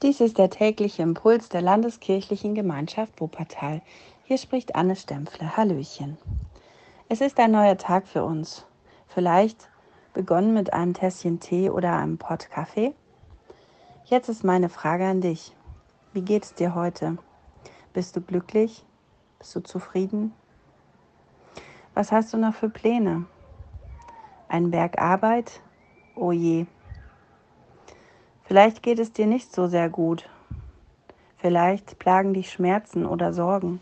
Dies ist der tägliche Impuls der Landeskirchlichen Gemeinschaft Wuppertal. Hier spricht Anne Stempfle. Hallöchen. Es ist ein neuer Tag für uns. Vielleicht begonnen mit einem Tässchen Tee oder einem Pott Kaffee. Jetzt ist meine Frage an dich. Wie geht es dir heute? Bist du glücklich? Bist du zufrieden? Was hast du noch für Pläne? Ein Berg Arbeit? Oh je. Vielleicht geht es dir nicht so sehr gut. Vielleicht plagen dich Schmerzen oder Sorgen.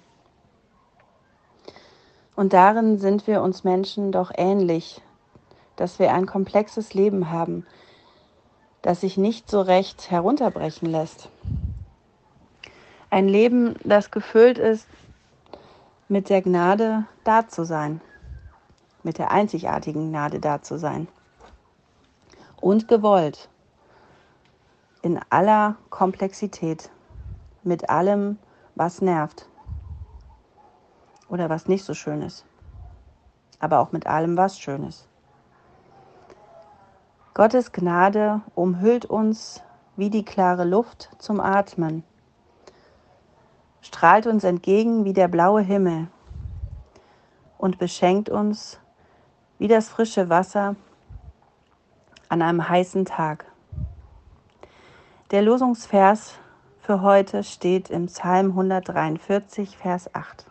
Und darin sind wir uns Menschen doch ähnlich, dass wir ein komplexes Leben haben, das sich nicht so recht herunterbrechen lässt. Ein Leben, das gefüllt ist mit der Gnade da zu sein, mit der einzigartigen Gnade da zu sein und gewollt in aller Komplexität, mit allem, was nervt oder was nicht so schön ist, aber auch mit allem, was schön ist. Gottes Gnade umhüllt uns wie die klare Luft zum Atmen, strahlt uns entgegen wie der blaue Himmel und beschenkt uns wie das frische Wasser an einem heißen Tag. Der Losungsvers für heute steht im Psalm 143, Vers 8.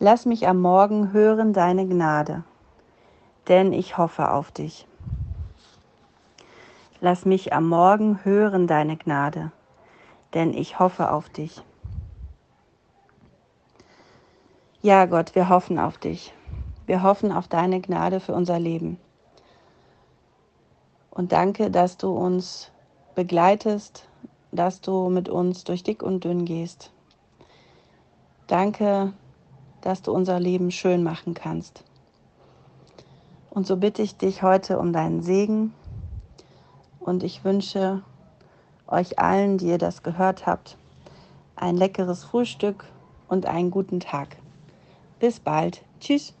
Lass mich am Morgen hören deine Gnade, denn ich hoffe auf dich. Lass mich am Morgen hören deine Gnade, denn ich hoffe auf dich. Ja, Gott, wir hoffen auf dich. Wir hoffen auf deine Gnade für unser Leben. Und danke, dass du uns begleitest, dass du mit uns durch dick und dünn gehst. Danke, dass du unser Leben schön machen kannst. Und so bitte ich dich heute um deinen Segen und ich wünsche euch allen, die ihr das gehört habt, ein leckeres Frühstück und einen guten Tag. Bis bald. Tschüss.